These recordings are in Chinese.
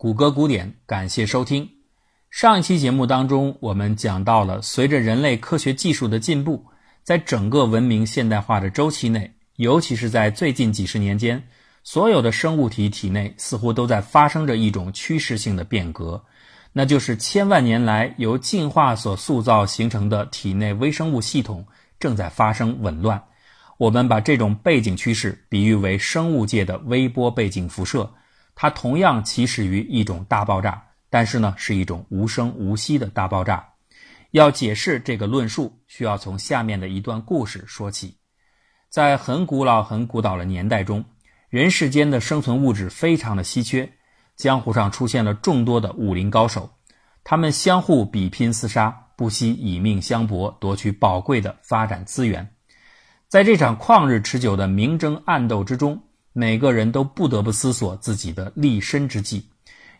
谷歌古典，感谢收听。上一期节目当中，我们讲到了，随着人类科学技术的进步，在整个文明现代化的周期内，尤其是在最近几十年间，所有的生物体体内似乎都在发生着一种趋势性的变革，那就是千万年来由进化所塑造形成的体内微生物系统正在发生紊乱。我们把这种背景趋势比喻为生物界的微波背景辐射，它同样起始于一种大爆炸。但是呢，是一种无声无息的大爆炸。要解释这个论述，需要从下面的一段故事说起。在很古老、很古老的年代中，人世间的生存物质非常的稀缺，江湖上出现了众多的武林高手，他们相互比拼厮杀，不惜以命相搏，夺取宝贵的发展资源。在这场旷日持久的明争暗斗之中，每个人都不得不思索自己的立身之计。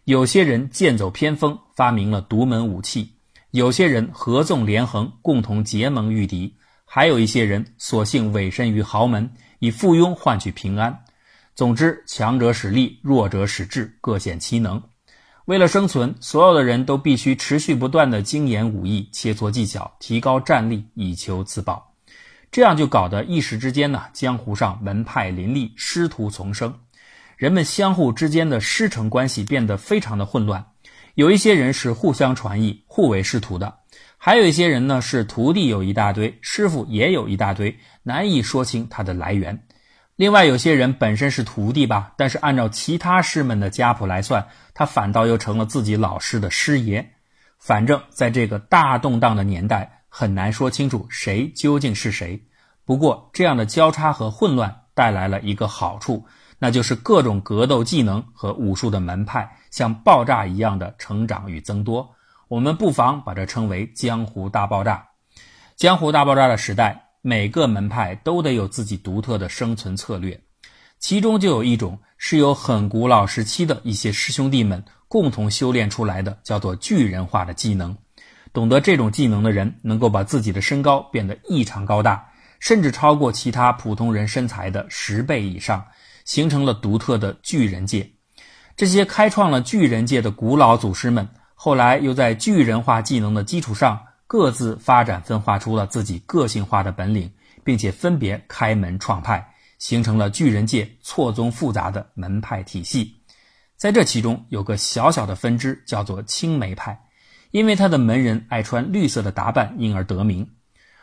有些人剑走偏锋，发明了独门武器；有些人合纵连横，共同结盟御敌；还有一些人索性委身于豪门，以附庸换取平安。总之，强者使力，弱者使智，各显其能。为了生存，所有的人都必须持续不断的精研武艺，切磋技巧，提高战力，以求自保。这样就搞得一时之间呢，江湖上门派林立，师徒丛生。人们相互之间的师承关系变得非常的混乱，有一些人是互相传艺、互为师徒的，还有一些人呢是徒弟有一大堆，师傅也有一大堆，难以说清他的来源。另外，有些人本身是徒弟吧，但是按照其他师们的家谱来算，他反倒又成了自己老师的师爷。反正，在这个大动荡的年代，很难说清楚谁究竟是谁。不过，这样的交叉和混乱带来了一个好处。那就是各种格斗技能和武术的门派像爆炸一样的成长与增多，我们不妨把这称为江湖大爆炸。江湖大爆炸的时代，每个门派都得有自己独特的生存策略，其中就有一种是由很古老时期的一些师兄弟们共同修炼出来的，叫做巨人化的技能。懂得这种技能的人，能够把自己的身高变得异常高大，甚至超过其他普通人身材的十倍以上。形成了独特的巨人界，这些开创了巨人界的古老祖师们，后来又在巨人化技能的基础上，各自发展分化出了自己个性化的本领，并且分别开门创派，形成了巨人界错综复杂的门派体系。在这其中，有个小小的分支叫做青梅派，因为他的门人爱穿绿色的打扮，因而得名。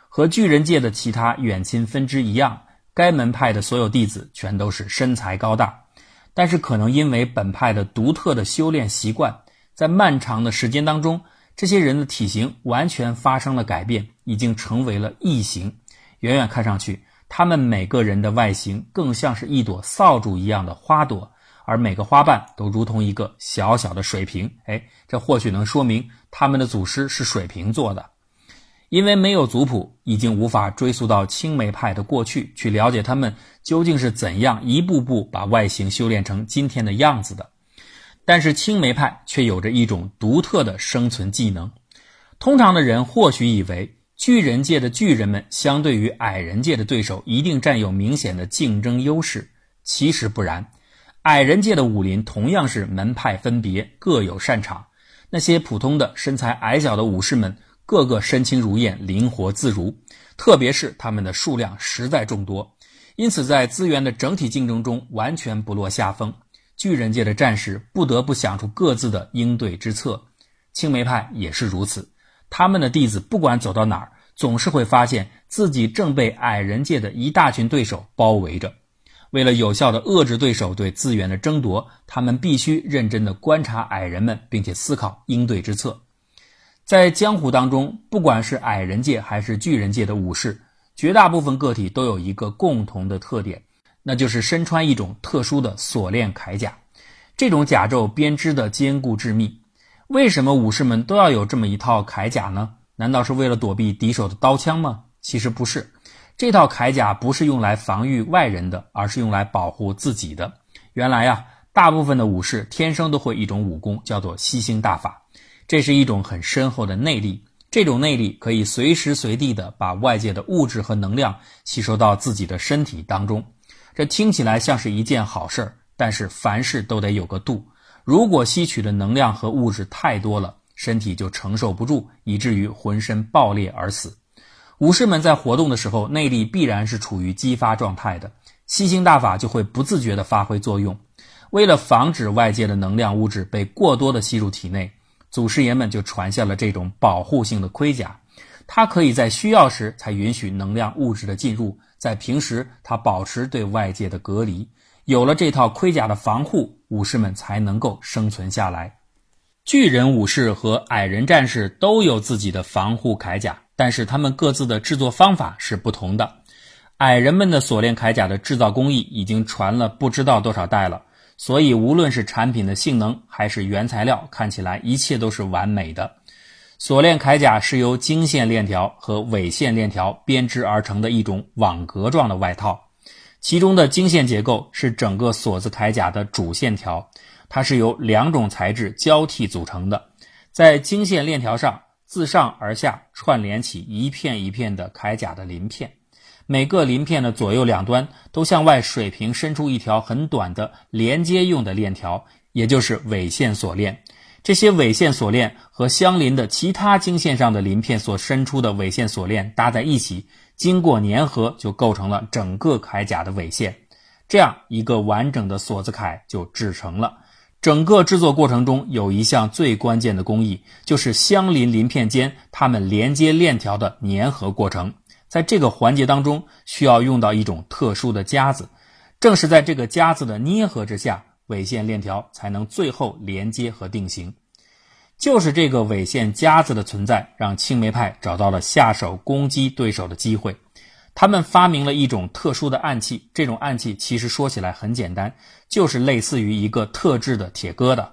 和巨人界的其他远亲分支一样。该门派的所有弟子全都是身材高大，但是可能因为本派的独特的修炼习惯，在漫长的时间当中，这些人的体型完全发生了改变，已经成为了异形。远远看上去，他们每个人的外形更像是一朵扫帚一样的花朵，而每个花瓣都如同一个小小的水瓶。哎，这或许能说明他们的祖师是水瓶座的。因为没有族谱，已经无法追溯到青梅派的过去，去了解他们究竟是怎样一步步把外形修炼成今天的样子的。但是青梅派却有着一种独特的生存技能。通常的人或许以为巨人界的巨人们相对于矮人界的对手一定占有明显的竞争优势，其实不然。矮人界的武林同样是门派分别，各有擅长。那些普通的身材矮小的武士们。个个身轻如燕，灵活自如，特别是他们的数量实在众多，因此在资源的整体竞争中完全不落下风。巨人界的战士不得不想出各自的应对之策，青梅派也是如此。他们的弟子不管走到哪儿，总是会发现自己正被矮人界的一大群对手包围着。为了有效地遏制对手对资源的争夺，他们必须认真地观察矮人们，并且思考应对之策。在江湖当中，不管是矮人界还是巨人界的武士，绝大部分个体都有一个共同的特点，那就是身穿一种特殊的锁链铠甲。这种甲胄编织的坚固致密。为什么武士们都要有这么一套铠甲呢？难道是为了躲避敌手的刀枪吗？其实不是，这套铠甲不是用来防御外人的，而是用来保护自己的。原来呀，大部分的武士天生都会一种武功，叫做吸星大法。这是一种很深厚的内力，这种内力可以随时随地的把外界的物质和能量吸收到自己的身体当中。这听起来像是一件好事儿，但是凡事都得有个度。如果吸取的能量和物质太多了，身体就承受不住，以至于浑身爆裂而死。武士们在活动的时候，内力必然是处于激发状态的，吸星大法就会不自觉地发挥作用。为了防止外界的能量物质被过多的吸入体内，祖师爷们就传下了这种保护性的盔甲。它可以在需要时才允许能量物质的进入，在平时它保持对外界的隔离。有了这套盔甲的防护，武士们才能够生存下来。巨人武士和矮人战士都有自己的防护铠甲，但是他们各自的制作方法是不同的。矮人们的锁链铠甲的制造工艺已经传了不知道多少代了，所以无论是产品的性能还是原材料，看起来一切都是完美的。锁链铠甲是由经线链条和纬线链条编织而成的一种网格状的外套，其中的经线结构是整个锁子铠甲的主线条，它是由两种材质交替组成的，在经线链条上自上而下串联起一片一片的铠甲的鳞片，每个鳞片的左右两端都向外水平伸出一条很短的连接用的链条，也就是纬线锁链。这些纬线锁链和相邻的其他经线上的鳞片所伸出的纬线锁链搭在一起，经过粘合，就构成了整个铠甲的纬线。这样一个完整的锁子铠就制成了。整个制作过程中有一项最关键的工艺，就是相邻鳞片间它们连接链条的粘合过程。在这个环节当中，需要用到一种特殊的夹子。正是在这个夹子的捏合之下。纬线链条才能最后连接和定型，就是这个纬线夹子的存在，让青梅派找到了下手攻击对手的机会。他们发明了一种特殊的暗器，这种暗器其实说起来很简单，就是类似于一个特制的铁疙瘩。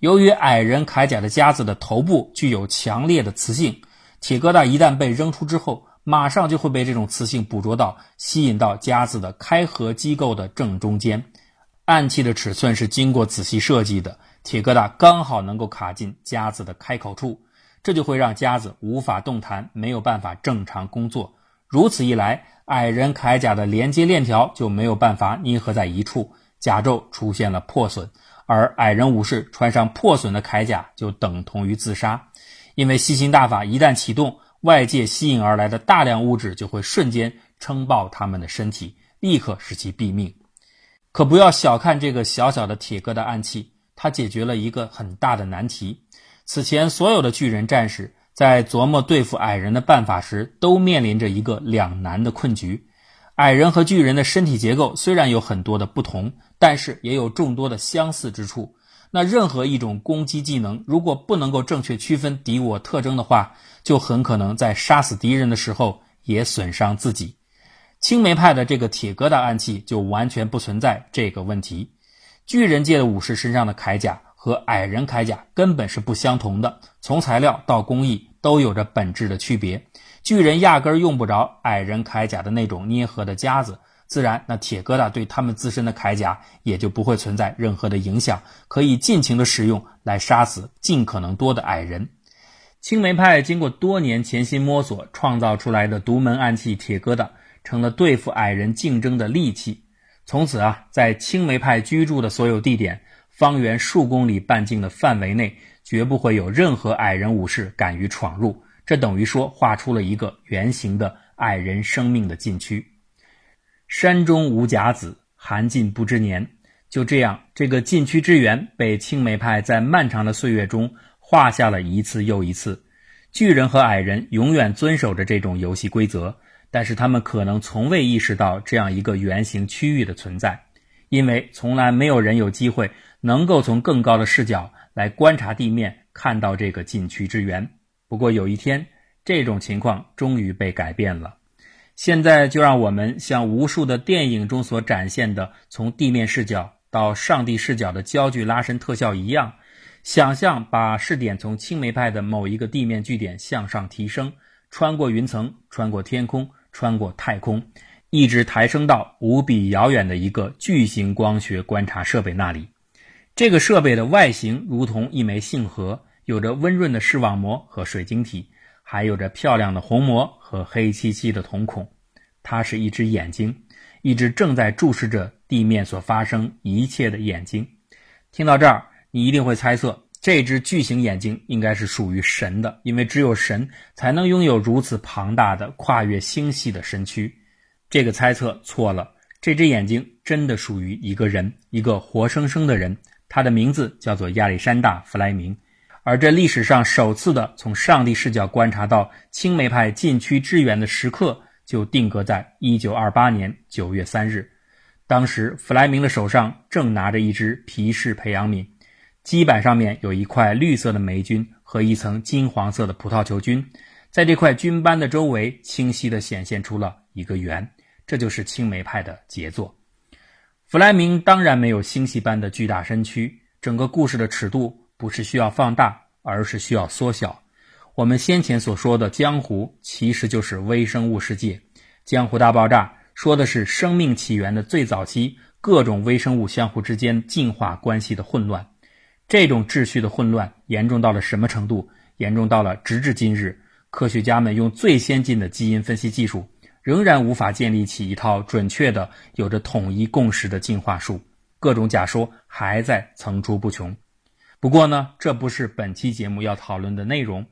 由于矮人铠甲的夹子的头部具有强烈的磁性，铁疙瘩一旦被扔出之后，马上就会被这种磁性捕捉到，吸引到夹子的开合机构的正中间。暗器的尺寸是经过仔细设计的，铁疙瘩刚好能够卡进夹子的开口处，这就会让夹子无法动弹，没有办法正常工作。如此一来，矮人铠甲的连接链条就没有办法捏合在一处，甲胄出现了破损，而矮人武士穿上破损的铠甲就等同于自杀，因为吸星大法一旦启动，外界吸引而来的大量物质就会瞬间撑爆他们的身体，立刻使其毙命。可不要小看这个小小的铁疙瘩暗器，它解决了一个很大的难题。此前，所有的巨人战士在琢磨对付矮人的办法时，都面临着一个两难的困局。矮人和巨人的身体结构虽然有很多的不同，但是也有众多的相似之处。那任何一种攻击技能，如果不能够正确区分敌我特征的话，就很可能在杀死敌人的时候也损伤自己。青梅派的这个铁疙瘩暗器就完全不存在这个问题。巨人界的武士身上的铠甲和矮人铠甲根本是不相同的，从材料到工艺都有着本质的区别。巨人压根儿用不着矮人铠甲的那种捏合的夹子，自然那铁疙瘩对他们自身的铠甲也就不会存在任何的影响，可以尽情的使用来杀死尽可能多的矮人。青梅派经过多年潜心摸索创造出来的独门暗器铁疙瘩。成了对付矮人竞争的利器。从此啊，在青梅派居住的所有地点，方圆数公里半径的范围内，绝不会有任何矮人武士敢于闯入。这等于说，画出了一个圆形的矮人生命的禁区。山中无甲子，寒尽不知年。就这样，这个禁区之源被青梅派在漫长的岁月中画下了一次又一次。巨人和矮人永远遵守着这种游戏规则。但是他们可能从未意识到这样一个圆形区域的存在，因为从来没有人有机会能够从更高的视角来观察地面，看到这个禁区之源。不过有一天，这种情况终于被改变了。现在就让我们像无数的电影中所展现的，从地面视角到上帝视角的焦距拉伸特效一样，想象把视点从青梅派的某一个地面据点向上提升，穿过云层，穿过天空。穿过太空，一直抬升到无比遥远的一个巨型光学观察设备那里。这个设备的外形如同一枚杏核，有着温润的视网膜和水晶体，还有着漂亮的虹膜和黑漆漆的瞳孔。它是一只眼睛，一只正在注视着地面所发生一切的眼睛。听到这儿，你一定会猜测，这只巨型眼睛应该是属于神的，因为只有神才能拥有如此庞大的、跨越星系的身躯。这个猜测错了，这只眼睛真的属于一个人，一个活生生的人，他的名字叫做亚历山大·弗莱明。而这历史上首次的从上帝视角观察到青梅派禁区支援的时刻，就定格在1928年9月3日。当时，弗莱明的手上正拿着一只皮氏培养皿，基板上面有一块绿色的霉菌和一层金黄色的葡萄球菌，在这块菌斑的周围清晰地显现出了一个圆，这就是青梅派的杰作。弗莱明当然没有星系般的巨大身躯，整个故事的尺度。不是需要放大，而是需要缩小。我们先前所说的江湖，其实就是微生物世界。江湖大爆炸说的是生命起源的最早期，各种微生物相互之间进化关系的混乱。这种秩序的混乱严重到了什么程度？严重到了直至今日，科学家们用最先进的基因分析技术，仍然无法建立起一套准确的、有着统一共识的进化树。各种假说还在层出不穷。不过呢，这不是本期节目要讨论的内容。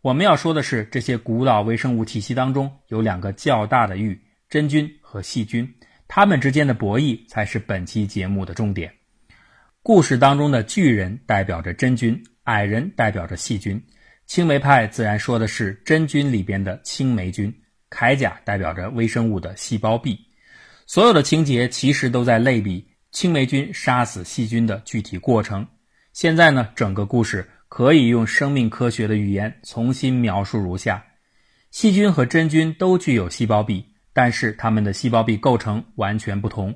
我们要说的是，这些古老微生物体系当中有两个较大的域——真菌和细菌，它们之间的博弈才是本期节目的重点。故事当中的巨人代表着真菌，矮人代表着细菌。青霉派自然说的是真菌里边的青霉菌，铠甲代表着微生物的细胞壁。所有的情节其实都在类比青霉菌杀死细菌的具体过程。现在呢，整个故事可以用生命科学的语言重新描述如下：细菌和真菌都具有细胞壁，但是它们的细胞壁构成完全不同。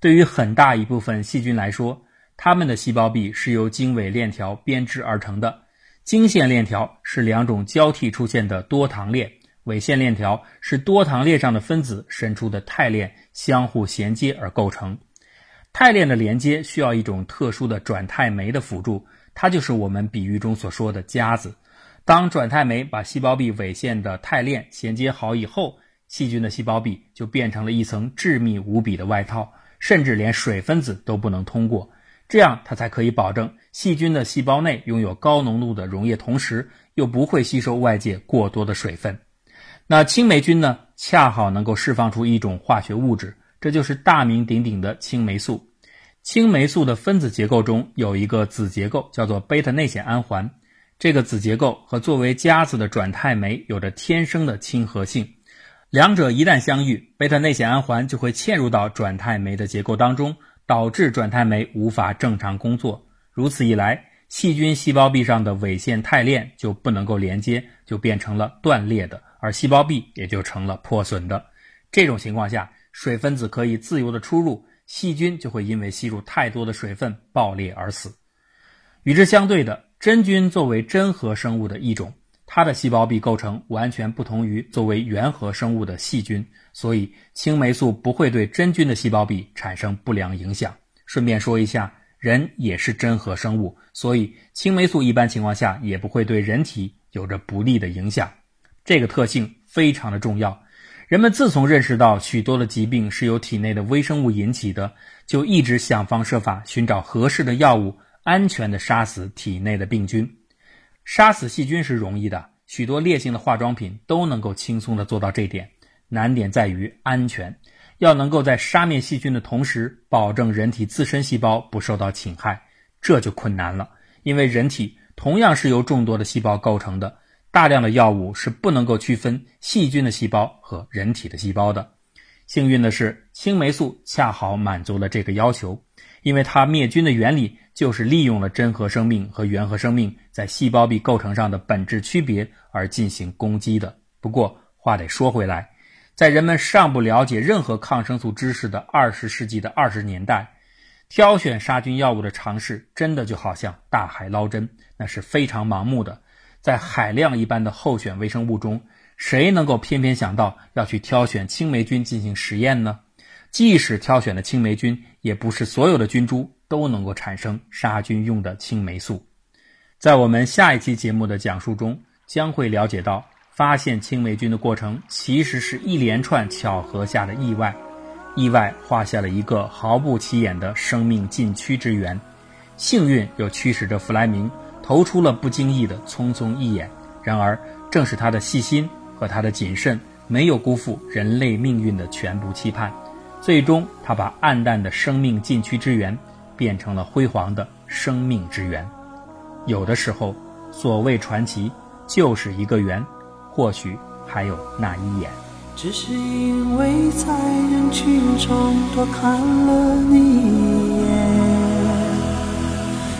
对于很大一部分细菌来说，它们的细胞壁是由经纬链条编织而成的。经线链条是两种交替出现的多糖链，纬线链条是多糖链上的分子伸出的肽链相互衔接而构成。肽链的连接需要一种特殊的转肽酶的辅助，它就是我们比喻中所说的夹子。当转肽酶把细胞壁纬线的肽链衔接好以后，细菌的细胞壁就变成了一层致密无比的外套，甚至连水分子都不能通过。这样它才可以保证细菌的细胞内拥有高浓度的溶液，同时又不会吸收外界过多的水分。那青霉菌呢，恰好能够释放出一种化学物质。这就是大名鼎鼎的青霉素。青霉素的分子结构中有一个子结构，叫做贝塔内酰胺环。这个子结构和作为夹子的转肽酶有着天生的亲和性，两者一旦相遇，贝塔内酰胺环就会嵌入到转肽酶的结构当中，导致转肽酶无法正常工作。如此一来，细菌细胞壁上的纬线肽链就不能够连接，就变成了断裂的，而细胞壁也就成了破损的。这种情况下，水分子可以自由的出入，细菌就会因为吸入太多的水分爆裂而死。与之相对的，真菌作为真核生物的一种，它的细胞壁构成完全不同于作为原核生物的细菌，所以青霉素不会对真菌的细胞壁产生不良影响。顺便说一下，人也是真核生物，所以青霉素一般情况下也不会对人体有着不利的影响。这个特性非常的重要。人们自从认识到许多的疾病是由体内的微生物引起的，就一直想方设法寻找合适的药物，安全的杀死体内的病菌。杀死细菌是容易的，许多烈性的化妆品都能够轻松的做到这点。难点在于安全，要能够在杀灭细菌的同时，保证人体自身细胞不受到侵害，这就困难了。因为人体同样是由众多的细胞构成的。大量的药物是不能够区分细菌的细胞和人体的细胞的。幸运的是，青霉素恰好满足了这个要求，因为它灭菌的原理就是利用了真核生命和原核生命在细胞壁构成上的本质区别而进行攻击的。不过话得说回来，在人们尚不了解任何抗生素知识的二十世纪的二十年代，挑选杀菌药物的尝试真的就好像大海捞针，那是非常盲目的。在海量一般的候选微生物中，谁能够偏偏想到要去挑选青霉菌进行实验呢？即使挑选了青霉菌，也不是所有的菌株都能够产生杀菌用的青霉素。在我们下一期节目的讲述中，将会了解到发现青霉菌的过程其实是一连串巧合下的意外，意外画下了一个毫不起眼的生命禁区之源。幸运又驱使着弗莱明投出了不经意的匆匆一眼。然而，正是他的细心和他的谨慎，没有辜负人类命运的全部期盼。最终，他把暗淡的生命禁区之源变成了辉煌的生命之源。有的时候，所谓传奇，就是一个圆，或许还有那一眼。只是因为在人群中多看了你一眼，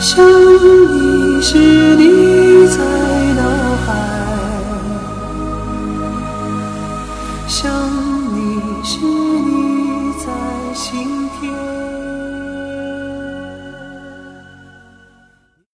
想你时，你。